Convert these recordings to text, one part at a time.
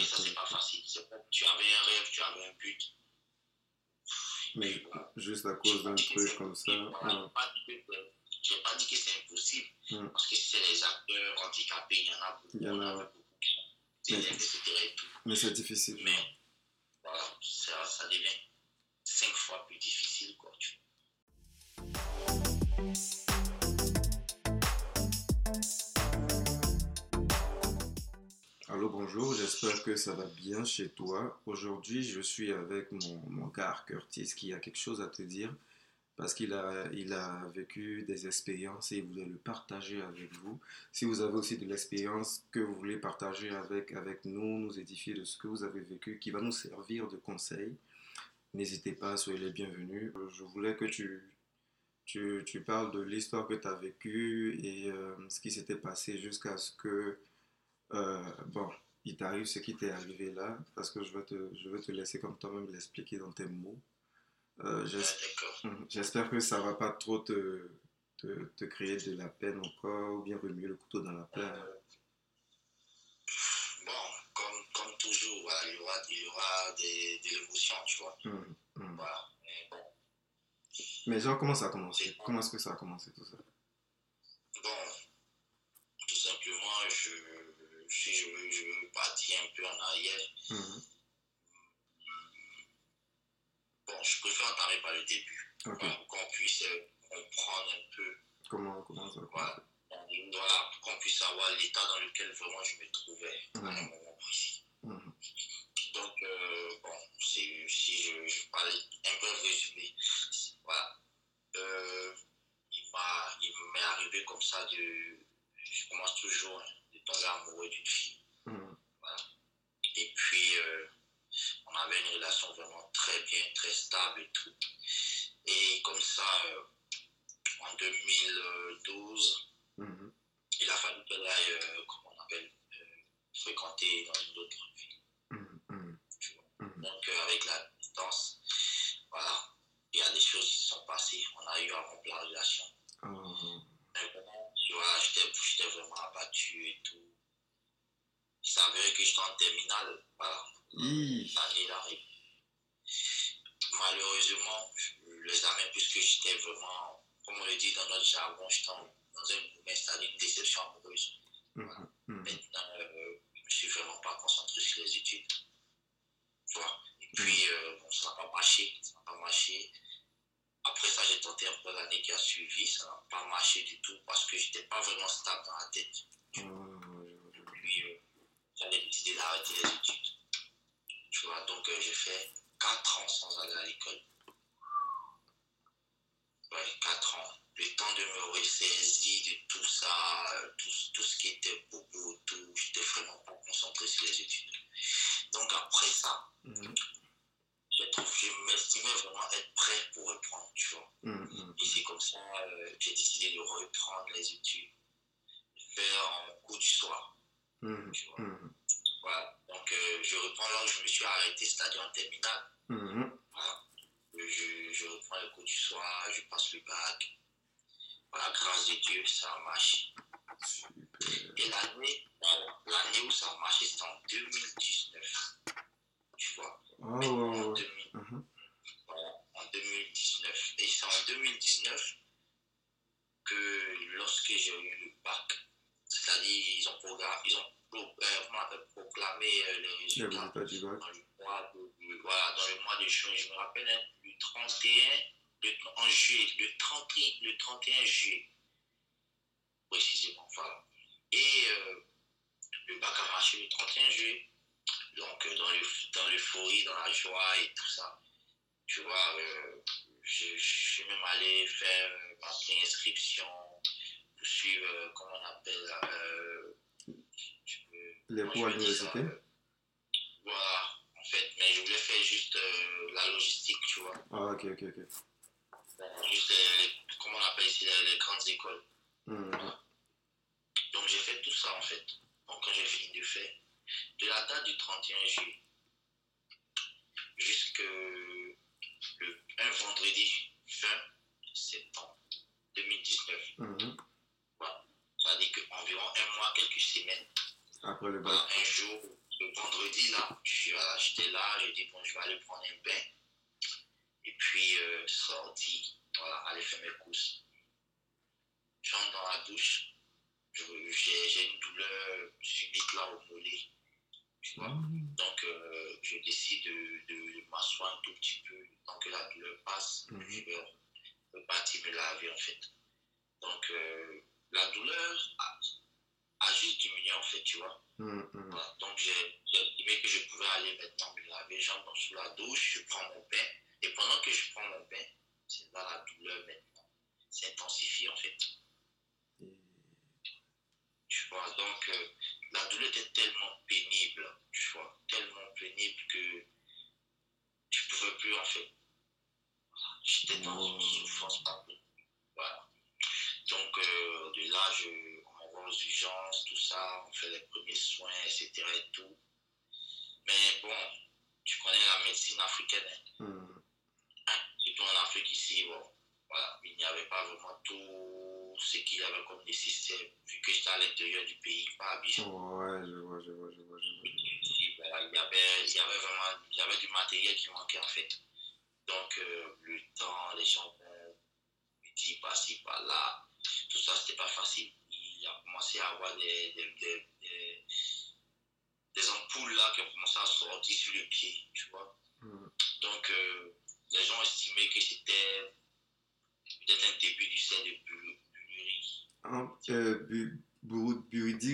Et ça, c'est pas facile. Tu avais un rêve, tu avais un but. Mais juste à cause d'un truc comme ça. Je n'ai pas dit que c'est impossible. Parce que c'est les acteurs handicapés, il y en a beaucoup. Il y en a, beaucoup. Mais, c'est difficile. Mais voilà, ça, ça devient cinq fois plus difficile. Quoi, tu Allô, bonjour, j'espère que ça va bien chez toi. Aujourd'hui, je suis avec mon, mon gars Curtis qui a quelque chose à te dire parce qu'il a, il a vécu des expériences et il voulait le partager avec vous. Si vous avez aussi de l'expérience que vous voulez partager avec, avec nous, nous édifier de ce que vous avez vécu, qui va nous servir de conseil, n'hésitez pas, soyez les bienvenus. Je voulais que tu, tu, tu parles de l'histoire que tu as vécue et euh, ce qui s'était passé jusqu'à ce que, euh, bon, il t'arrive ce qui t'est arrivé là, parce que je vais te, je vais te laisser comme toi-même l'expliquer dans tes mots. Euh, mhm. J'espère que ça va pas trop te, te, te, créer de la peine encore ou bien remuer le couteau dans la plaie. Bon, comme, comme toujours, voilà, il y aura, il y aura des, de l'émotion, tu vois. Mhm, mhm. Voilà, mais bon. Mais genre, comment ça a commencé? Comment est-ce que ça a commencé tout ça? Bon, tout simplement, je, si je veux, je veux partir un peu en arrière. Bon, je préfère entamer par le début. Okay. Pour qu'on puisse euh, comprendre un peu. Comment, comment ça Voilà. voilà pour qu'on puisse savoir l'état dans lequel vraiment je me trouvais à un moment précis. Mmh. Donc, euh, bon, si je, je parle un peu résumé, voilà. Euh, il m'est arrivé comme ça de. Je commence toujours hein, de tomber amoureux d'une fille. Mmh. Voilà. Et puis. Euh, on avait une relation vraiment très bien, très stable et tout. Et comme ça, euh, en 2012, mmh. il a fallu qu'elle aille, euh, comment on appelle, fréquenter dans une autre ville. Mmh. Donc, avec la distance, voilà, il y a des choses qui se sont passées. On a eu à rompre la relation. Oh. Tu vois, j'étais vraiment abattu et tout. Il s'avérait que j'étais en terminale, voilà. L'année arrive. Malheureusement, les années, puisque j'étais vraiment, comme on le dit dans notre jargon, j'étais dans un installé une déception amoureuse. Voilà. Maintenant, euh, je ne me suis vraiment pas concentré sur les études. Tu vois. Et puis, euh, bon, ça n'a pas marché. Ça n'a pas marché. Après ça, j'ai tenté un peu l'année qui a suivi. Ça n'a pas marché du tout parce que je n'étais pas vraiment stable dans la tête. Puis, euh, j'avais décidé d'arrêter les études. Tu vois, donc euh, j'ai fait 4 ans sans aller à l'école. Ouais, 4 ans. Le temps de me ressaisir de tout ça, euh, tout, tout ce qui était bobo, tout. J'étais vraiment pas concentré sur les études. Donc après ça, mmh. Je, je m'estimais vraiment être prêt pour reprendre, tu vois. Mmh. Et c'est comme ça euh, j'ai décidé de reprendre les études, faire en cours du soir. Tu vois. Voilà. Donc, euh, je reprends là où je me suis arrêté, c'est-à-dire en terminale. Voilà. Je, je, reprends le cours du soir, je passe le bac. Voilà, grâce de Dieu, ça a marché. Super. Et l'année, l'année où ça a marché, c'était en 2019. Oh, Mais en, ouais. 2000, voilà, en 2019. Et c'est en 2019 que lorsque j'ai eu le bac, c'est-à-dire ils ont programmé, ils ont euh, proclamé euh, les résultats du bac. dans le mois de, voilà, dans le mois de juin. Je me rappelle hein, le 31, le, en juillet, le 31, le 31 juillet, précisément. Voilà. Et euh, le bac a marché le 31 juillet. Donc, euh, dans l'euphorie, dans, dans la joie et tout ça, tu vois, euh, je, je, suis même allé faire ma préinscription pour suivre, euh, comment on appelle, euh, les cours à l'université euh, Voilà, en fait, mais je voulais faire juste euh, la logistique, tu vois. Ah, ok, ok, ok. Juste les, comment on appelle ici, les, les grandes écoles. Mmh. Voilà. Donc j'ai fait tout ça en fait. Donc quand j'ai fini de faire, de la date du 31 juillet jusqu'à un vendredi 20 septembre 2019. Mmh. Voilà. Ça veut dire qu'environ un mois, quelques semaines. Après le bac. Un jour, le vendredi là, ça. J'étais là, j'ai dit, bon, je vais aller prendre un bain. Et puis, euh, sorti, voilà, aller faire mes courses. J'entre dans la douche, j'ai une douleur subite là au mollet. Tu vois? Mmh. Donc, euh, je décide de, de, m'asseoir un tout petit peu, tant que la douleur passe, mmh. je vais repartir me laver en fait. Donc, euh, la douleur a, a, juste diminué en fait, tu vois. Mmh. Voilà. Donc, j'ai estimé que je pouvais aller maintenant me laver, j'entre sous la douche, je prends mon bain. Et pendant que je prends mon bain, c'est là la douleur maintenant s'intensifie en fait. Tu vois, donc euh, douleur était tellement pénible, tu vois, tellement pénible que ne pouvais plus en fait. J'étais dans une souffrance Voilà. Donc euh, de là, je, on m'envoie aux urgences, tout ça, on fait les premiers soins, etc. Et tout. Mais bon, tu connais la médecine africaine. Hein? Hmm. Surtout en Afrique ici, bon, voilà, il n'y avait pas vraiment tout ce qu'il y avait comme nécessaire, vu que j'étais à l'intérieur du pays, pas à Bichon. Ouais, je vois, je vois, je vois. Je vois. il, y avait, il y avait vraiment il y avait du matériel qui manquait en fait. Donc, euh, le temps, les gens ont dit par-ci, par-là, tout ça, c'était pas facile. Il a commencé à avoir des, des, des, des, des ampoules là qui ont commencé à sortir sur le pied, tu vois. Mm. Donc, euh, les gens estimaient que c'était peut-être un début du sein de Burundi. Ou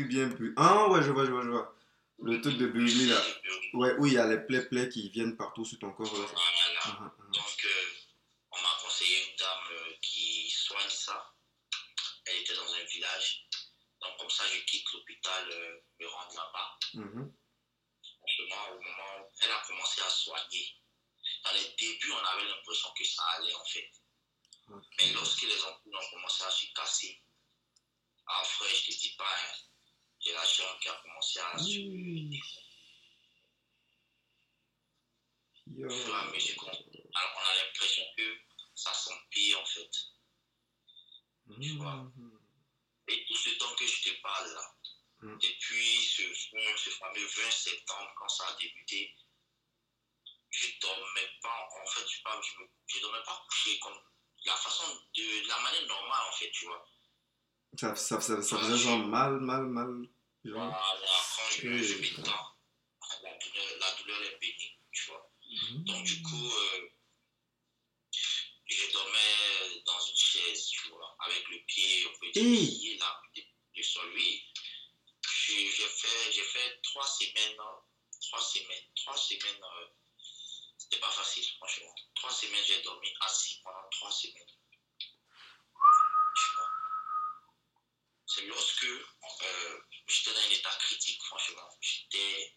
bien. Ah ouais, je vois, je vois, je vois. Le truc de Burundi là. Ouais, où il y a les plaies plaies qui viennent partout sur ton corps. Là. Voilà. Ah, ah, ah. Donc, euh, on m'a conseillé une dame euh, qui soigne ça. Elle était dans un village. Donc, comme ça, je quitte l'hôpital, euh, me rendre là-bas. Mm Franchement, au moment où elle a commencé à soigner, dans les débuts, on avait l'impression que ça allait en fait. Mais lorsque les ampoules ont commencé à se casser, après, je ne te dis pas, hein, j'ai la chambre qui a commencé à se mmh. Alors, on a l'impression que ça s'empire en fait. Tu vois mmh. Et tout ce temps que je te parle là, mmh. depuis ce, ce fameux 20 septembre, quand ça a débuté, je ne dormais pas, en fait, je ne dormais pas couché comme la façon de la manière normale en fait, tu vois. Ça, ça, ça, ça faisait genre mal, mal, mal. Genre. Voilà, quand je, je m'étends, la douleur, la douleur est pénible, tu vois. Mmh. Donc du coup, euh, je dormais dans une chaise, tu vois, avec le pied, on peut dire, pied là, le sol, oui. J'ai fait, fait trois semaines, trois semaines, trois semaines. Euh, c'était pas facile, franchement. Trois semaines, j'ai dormi assis pendant trois semaines. C'est lorsque euh, j'étais dans un état critique, franchement. J'étais,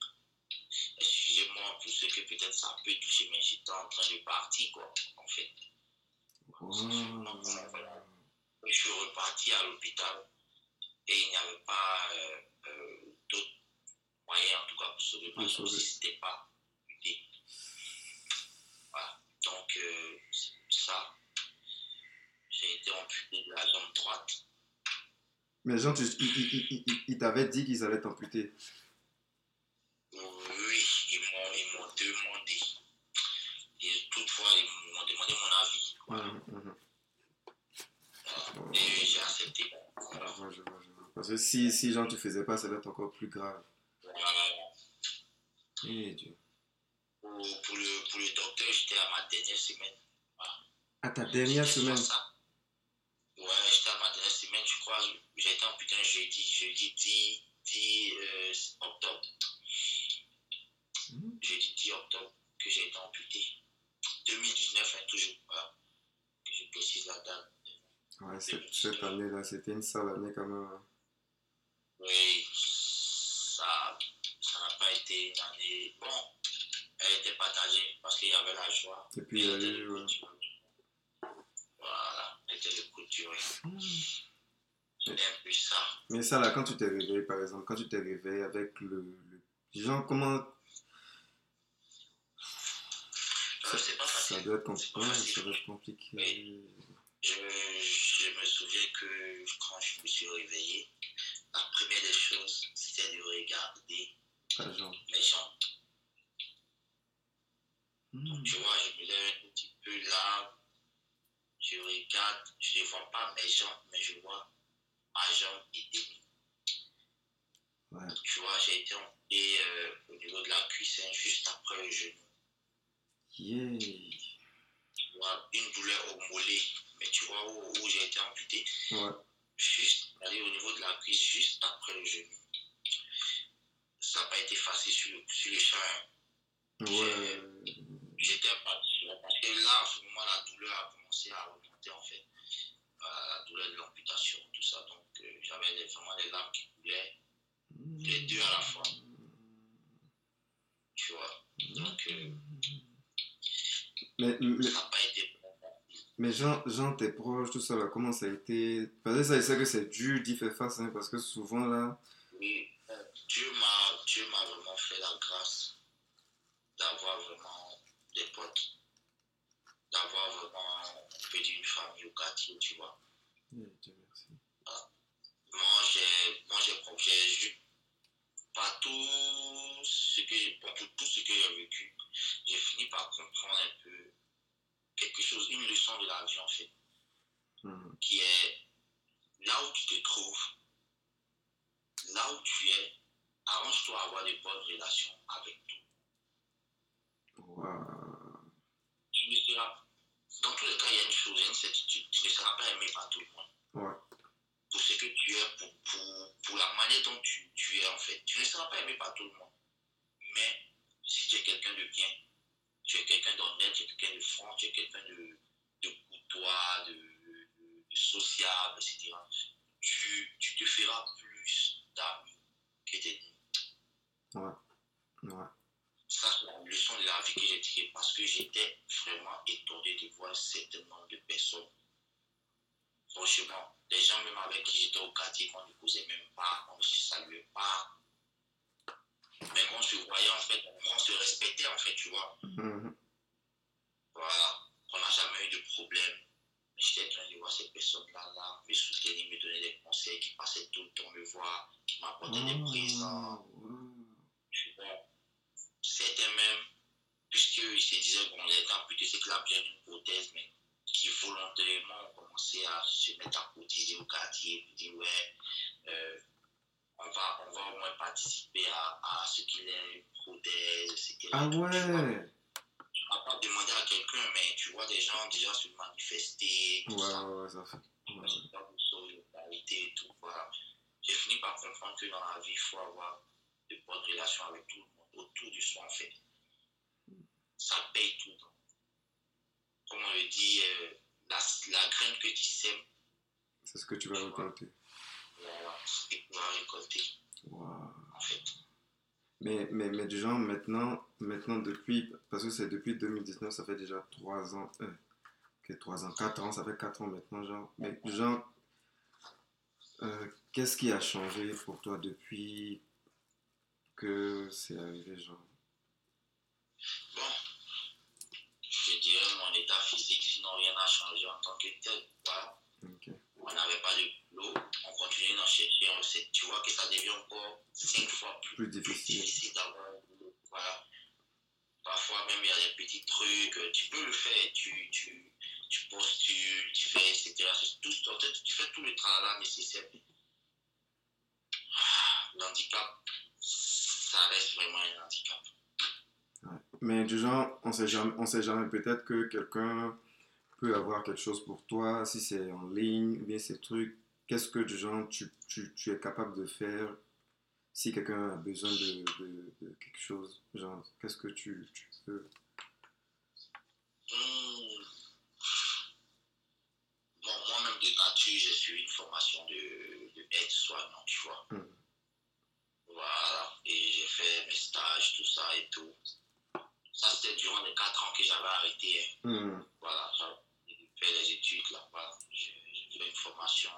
excusez-moi pour ceux que peut-être ça peut toucher, mais j'étais en train de partir, quoi, en fait. Je suis reparti à l'hôpital et il n'y avait pas euh, euh, d'autres moyens, en tout cas, pour sauver ma si ce n'était pas donc, euh, ça, j'ai été amputé de la jambe droite. Mais Jean, tu, ils, il, t'avaient dit qu'ils allaient t'amputer. Oui, ils m'ont demandé. Et toutefois, ils m'ont demandé mon avis. Voilà. Mmh, mmh. Et j'ai accepté. Voilà. Je vois, je vois, je vois. Parce que si, si Jean, tu faisais pas, ça va être encore plus grave. Voilà. Et Dieu pour, pour, le, pour le docteur, j'étais à ma dernière semaine. À ta dernière semaine Ouais, j'étais à ma dernière semaine, je crois. J'ai été amputé un jeudi, jeudi 10, 10 euh, octobre. Mmh. Jeudi 10 octobre que j'ai été amputé. 2019, hein, toujours. Voilà. Que je précise la date. Ouais, cette, année-là, c'était une sale année quand même. Hein. Oui, ça n'a pas été une année. Bon, elle était partagée parce qu'il y avait la joie. Et puis il y avait le Voilà, elle était le coup de Ça. Mais ça, là, quand tu t'es réveillé, par exemple, quand tu t'es réveillé avec le. le... Genre, comment. Ça, c'est pas facile. Ça doit être compliqué. Ça doit être compliqué. Je, je me souviens que quand je me suis réveillé, la première des choses, c'était de regarder mes jambes Donc, tu vois, je me lève un petit peu là, je regarde, je ne vois pas mes jambes, mais je vois ma jambe et demi. Ouais. Tu vois, j'ai été amputé euh, au niveau de la cuisse, juste après le genou. Yeah. Tu vois, une douleur au mollet, mais tu vois où, où j'ai été amputé. Ouais. Juste, au niveau de la cuisse, juste après le genou. Ça n'a pas été facile sur le, sur le champ. Hein. Ouais. J'étais parti, parce que là, en ce moment, la douleur a commencé à augmenter, en fait. Euh, la douleur de l'amputation, tout ça. Donc, euh, j'avais vraiment des larmes qui coulaient. Les deux à la fois. Tu vois. Donc, euh, mais, mais, ça n'a pas été mais Jean, Jean, tes proches, tout ça, là, comment ça a été? Parce que ça, c'est que c'est dur d'y faire face, hein, parce que souvent, là... Oui, Dieu m'a vraiment fait la grâce d'avoir vraiment des potes, d'avoir vraiment un peu d'une famille au quartier, tu vois. Oui, Dieu merci. Moi, j'ai pas tout ce que, pour tout ce que j'ai vécu, par comprendre un peu quelque chose, une leçon de la vie en fait, hmm. qui est là où tu te trouves, là où tu es, arrange-toi à avoir de bonnes relations avec tout. Tu ne seras, dans tous les cas, il y a une chose, il y a une certitude, tu ne seras pas aimé par tout le monde. Ouais pour ce que tu es, pour, pour, pour la manière dont tu, tu, es en fait. Tu ne seras pas aimé par tout le monde. Mais si tu es quelqu'un de bien, tu es quelqu'un d'honnête, tu es quelqu'un de franc, tu es quelqu'un de, de courtois, de, de, sociable, etc., tu, tu te feras plus d'amis que d'ennemis. Ouais. Ouais. Ça, c'est la leçon de la vie que j'ai tirée parce que j'étais vraiment étonné de voir un certain nombre de personnes. Franchement, les gens même avec qui j'étais au quartier, qu'on ne causait même pas, qu'on ne se saluait pas. Mais qu'on se voyait en fait, on se respectait en fait, tu vois. Mm-hmm. Voilà, on n'a jamais eu de problème. J'étais en train de voir ces personnes-là là, me soutenir, me donner des conseils, qui passaient tout le temps me voir, qui m'apportaient des oh. présents. Tu vois. C'était même, puisqu'ils se disaient qu'on était amputé, c'est que la bien une prothèse, mais qui volontairement ont commencé à se mettre à cotiser au quartier, pour dire ouais, euh, on, va, on va au moins participer à, à ce qu'il est une prothèse, etc. Ah ouais! Tu ne vas pas demander à quelqu'un, mais tu vois des gens déjà se manifester. Tout ouais, ça. ouais, ça fait. Ouais. et tout, voilà. J'ai fini par comprendre que dans la vie, il faut avoir de bonnes relations avec tout le monde, autour du soi en fait. Ça paye tout le temps comme on le dit, euh, la, la, graine que tu sèmes. C'est ce que tu vas récolter. Voilà, c'est ce que tu vas récolter. Wow. En fait. Mais, mais, mais du genre, maintenant, maintenant depuis, parce que c'est depuis 2019, ça fait déjà 3 ans, euh, que 3 ans, 4 ans, ça fait 4 ans maintenant, genre. Mais genre, euh, qu'est-ce qui a changé pour toi depuis que c'est arrivé, genre? Bon, je dirais mon état physique, sinon rien n'a changé en tant que tel. Voilà. On n'avait pas de boulot, on continue d'en chercher, on sait, tu vois que ça devient encore cinq fois plus, difficile, d'avoir boulot. Voilà. Parfois même il y a des petits trucs, tu peux le faire, tu, tu, tu postules, tu fais, etc. Tout, en fait, tu fais tout le travail nécessaire. Ah, l'handicap, ça reste vraiment un handicap. Mais du genre, on sait jamais, on sait jamais peut-être que quelqu'un peut avoir quelque chose pour toi, si c'est en ligne, ou bien ces trucs. Qu'est-ce que genre tu, tu, tu, es capable de faire si quelqu'un a besoin de, de, de, quelque chose? Genre, qu'est-ce que tu, tu peux? Hmm. Bon, moi-même de nature, j'ai suivi une formation de, de aide-soignant, tu vois. Hmm. Voilà, et j'ai fait mes stages, tout ça et tout. Ça, c'était durant les 4 ans que j'avais arrêté. Hein. Mm. Voilà, j'ai fait les études là-bas. J'ai fait une formation.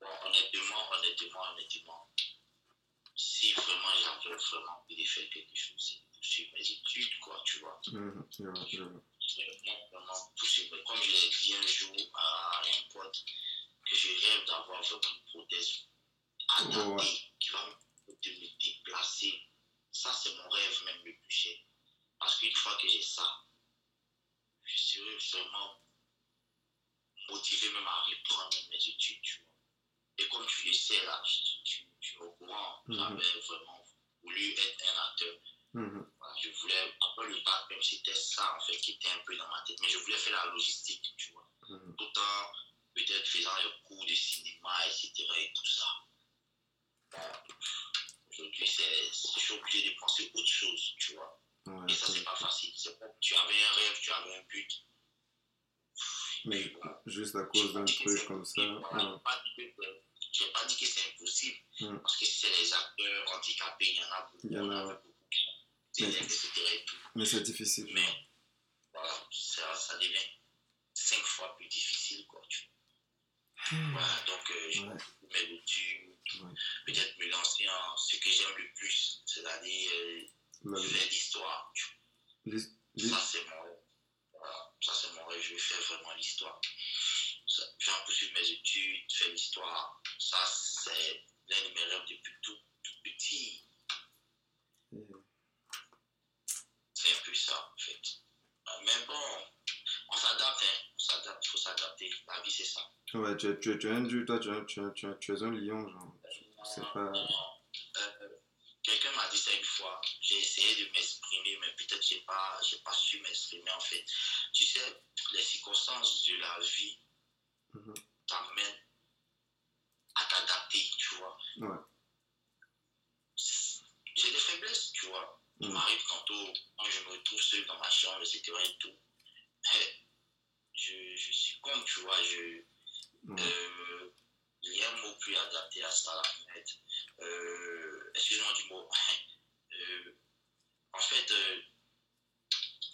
Bon, honnêtement, honnêtement, honnêtement, si vraiment j'avais vraiment envie de faire quelque chose, c'est de poursuivre mes études, quoi, tu vois. Mm. Yeah, yeah. Vraiment, vraiment poursuivre. Comme je l'ai dit un jour à un pote, que je rêve d'avoir vraiment une prothèse adaptée oh, ouais. qui va me déplacer ça, c'est mon rêve même le plus cher. Parce qu'une fois que j'ai ça, je serai vraiment motivé même à reprendre mes études, tu vois. Et comme tu le sais, là, tu, tu, es au courant, mm j'avais vraiment voulu être un acteur. Mhm. je voulais, après le bac, même c'était ça en fait qui était un peu dans ma tête, mais je voulais faire la logistique, tu vois. Mhm. Tout en peut-être faisant les cours de cinéma, etc. et tout ça. Aujourd'hui, je suis obligé de penser autre chose, tu vois. et ça, c'est pas facile. tu avais un rêve, tu avais un but. Mais juste à cause d'un truc comme ça. Je n'ai pas dit que c'est impossible, mm. parce que c'est les acteurs handicapés, il y en a beaucoup. Il y en a, beaucoup. Mais, mais c'est difficile. Mais voilà, ça, ça, devient cinq fois plus difficile, quoi. Tu hmm. Voilà, donc euh, je ouais. mes études, peut-être me lancer en ce que j'aime le plus, c'est-à-dire euh, faire l'histoire. Ça, c'est mon, ça, c'est mon rêve, je vais faire vraiment l'histoire j'ai poursuivre mes études, faire l'histoire. Ça, c'est l'un de mes rêves depuis tout, tout petit. C'est un peu ça, en fait. Euh, mais bon, on s'adapte, hein. On s'adapte, il faut s'adapter. La vie, c'est ça. Ouais, tu, tu, tu es toi, tu, tu, tu, tu es un lion, genre. C'est pas. Euh, quelqu'un m'a dit ça une fois. J'ai essayé de m'exprimer, mais peut-être j'ai pas, j'ai pas su m'exprimer en fait. Sais, les circonstances de la vie Mhm. t'amène à t'adapter, tu vois. Ouais. J'ai des faiblesses, tu vois. Il mhm. m'arrive tantôt, quand je me retrouve seul dans ma chambre, etc. et tout. Je, je suis con, tu vois. Je, euh, il y a un mot plus adapté à ça, euh, Excuse-moi du mot. Euh, en fait, euh,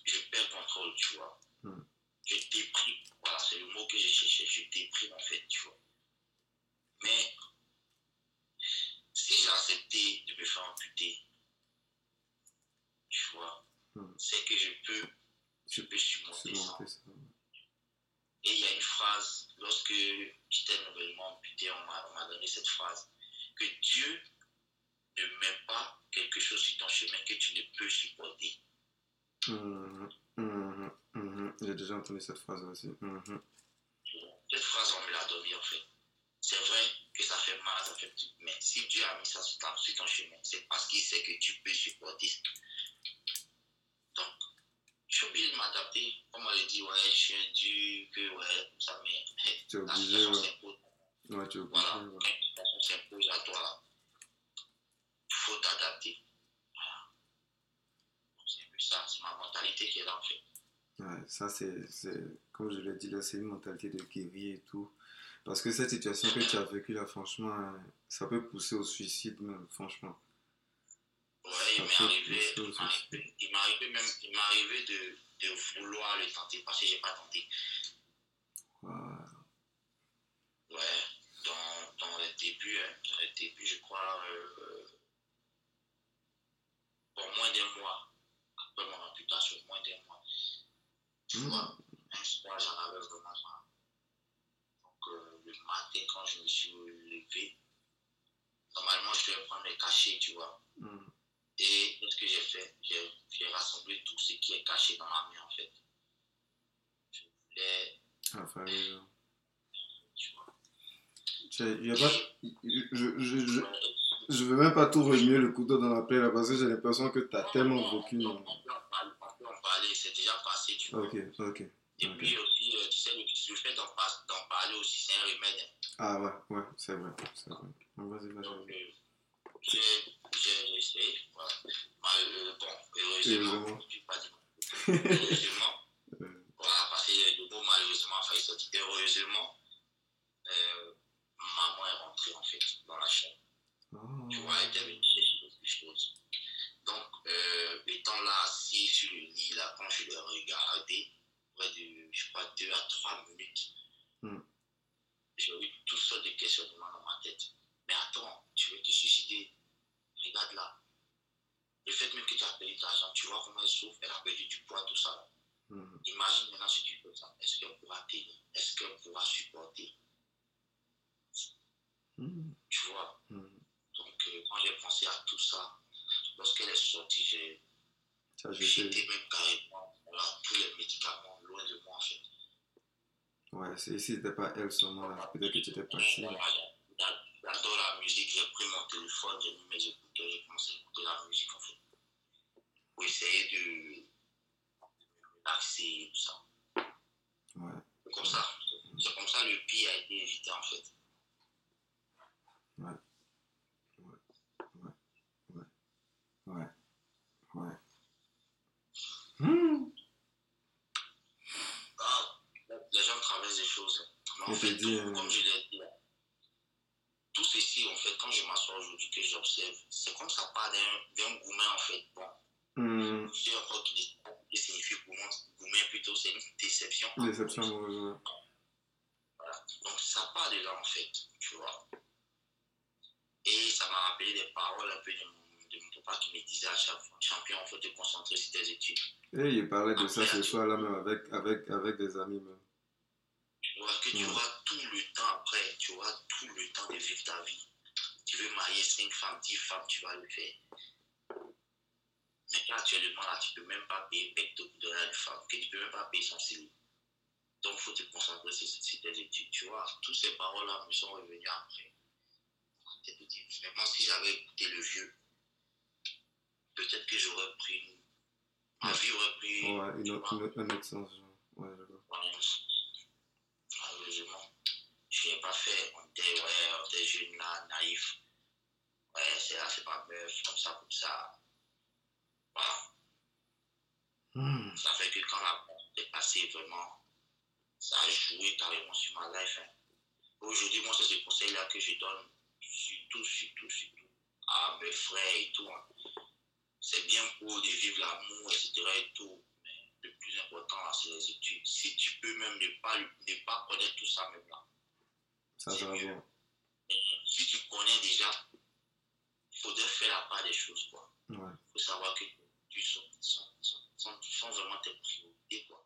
je perds contrôle, tu vois. Je déprime voilà, c'est le mot que j'ai cherché. Je déprime en fait, tu vois. Mais si j'ai accepté de me faire amputer, tu vois, hmm. c'est que je peux, je peux surmonter ça. Et il y a une phrase, lorsque j'étais nouvellement amputé, on m'a donné cette phrase, que Dieu ne met pas quelque chose sur ton chemin que tu ne peux supporter. Hmm, j'ai déjà entendu cette phrase aussi. Mhm. Cette phrase, on me l'a donnée en fait. C'est vrai que ça fait mal, ça fait tout. Mais si Dieu a mis ça sur ton, chemin, c'est parce qu'il sait que tu peux supporter. Donc, je suis obligé de m'adapter. Comme on le dit, ouais, je suis un Dieu, que ouais, ça, mais tu es obligé, la situation s'impose. Ouais, tu es obligé. Voilà, ouais. la situation s'impose à toi, il faut t'adapter. Voilà. C'est un peu ça, c'est ma mentalité qui est là en fait. Ouais, ça, c'est, comme je l'ai dit là, c'est une mentalité de guerrier et tout. Parce que cette situation que tu as vécue là, franchement, ça peut pousser au suicide même, franchement. Ouais, il m'est arrivé, il m'est arrivé même, il m'est arrivé de, de, vouloir le tenter parce que j'ai pas tenté. Ouais. Ouais, dans, dans les débuts, hein, dans les débuts, je crois, euh, pour moins d'un mois, après mon amputation, moins d'un mois, tu vois, un soir, j'en avais vraiment marre. Donc, euh, le matin, quand je me suis levé, normalement, je devais prendre les cachets, tu vois. Mm. Et ce que j'ai fait, j'ai rassemblé tout ce qui est caché dans ma main, en fait. Je voulais. Enfin, ah, tu vois. Y a pas, je, je, je, je veux même pas tout remuer le couteau dans la plaie là parce que j'ai l'impression que tu as tellement vécu c'est déjà passé, tu vois. Ok, ok. Et puis aussi, euh, tu sais, le, fait d'en parler aussi, c'est un remède. Hein. Ah ouais, ouais, c'est vrai, c'est vrai. Vas-y, vas-y. Donc, euh, j'ai essayé, voilà. Euh, bon, heureusement, je ne pas dire heureusement, voilà, parce que le mot malheureusement a failli sortir. Heureusement, euh, maman est rentrée en fait dans la chambre. Oh. Tu vois, elle était venue chercher quelque chose. Donc, euh, étant là assis sur le lit, là, quand je l'ai regardé, près de, je pas, deux à trois minutes, mm. j'ai eu toutes sortes de questionnements dans ma tête. Mais attends, tu veux te suicider? Regarde là. Le fait même que tu as perdu de l'argent, tu vois comment elle souffre, elle a perdu du poids, tout ça. Mm. Imagine maintenant si tu fais ça. Est-ce qu'elle pourra tenir Est-ce qu'elle pourra supporter? Mm. Tu vois? Donc, euh, quand j'ai pensé à tout ça, lorsqu'elle est sortie, j'ai. J'étais même carrément, voilà, tous les médicaments loin de moi en fait. Ouais, si c'était pas elle seulement, peut-être que tu étais parti. J'adore la musique, j'ai pris mon téléphone, j'ai mis mes écouteurs, j'ai commencé à écouter la musique en fait. Pour essayer de me relaxer et tout ça. Ouais. C'est comme ça. C'est comme ça le pire a été évité en fait. Ouais. Ouais. Ouais. Ouais. Ouais. Hmm. Ah, les gens traversent des choses. Mais en fait, tout, euh, comme je l'ai dit, tout ceci, en fait, quand je m'assois aujourd'hui, que j'observe, c'est comme ça part d'un gourmet, en fait. Bon. Mmh. Sais encore qu'il signifie gourmet, gourmet plutôt, c'est une déception. Déception Voilà. Donc, ça part de là, en fait, tu vois. Et ça m'a rappelé des paroles un peu de mon de mon papa qui me disait à chaque fois, champion, il faut te concentrer sur tes études. Et il parlait de ça ce soir-là même avec, avec, avec des amis même. Tu vois que tu auras tout le temps après, tu auras tout le temps de vivre ta vie. Tu veux marier 5 femmes, 10 femmes, tu vas le faire. Mais actuellement, là, tu ne peux même pas payer bec de la femme, que tu ne peux même pas payer son CELI. Donc, il faut te concentrer sur, tes études. Tu vois, toutes ces paroles-là me sont revenues après. Vraiment, si j'avais écouté le vieux, peut-être que j'aurais pris. Ma vie aurait pris. Ouais, une autre, une, un autre sens. Ouais, d'accord. Malheureusement, je n'ai pas fait. On était, ouais, on était jeunes là, naïfs. Ouais, c'est là, c'est pas meuf, comme ça, comme ça. Voilà. Hmm. Ça fait que quand la porte est passée, vraiment, ça a joué carrément sur ma life. Hein. Aujourd'hui, moi, c'est ce conseil-là que je donne surtout, surtout, surtout à mes frères et tout. Hein c'est bien beau de vivre l'amour, etc. et tout, mais le plus important, c'est les études. Si tu peux même ne pas, ne pas connaître tout ça même là, ça va mieux. Si tu connais déjà, faudrait faire la part des choses, quoi. Il ouais. faut savoir que tu sont, sont, sont, sont vraiment tes priorités, quoi.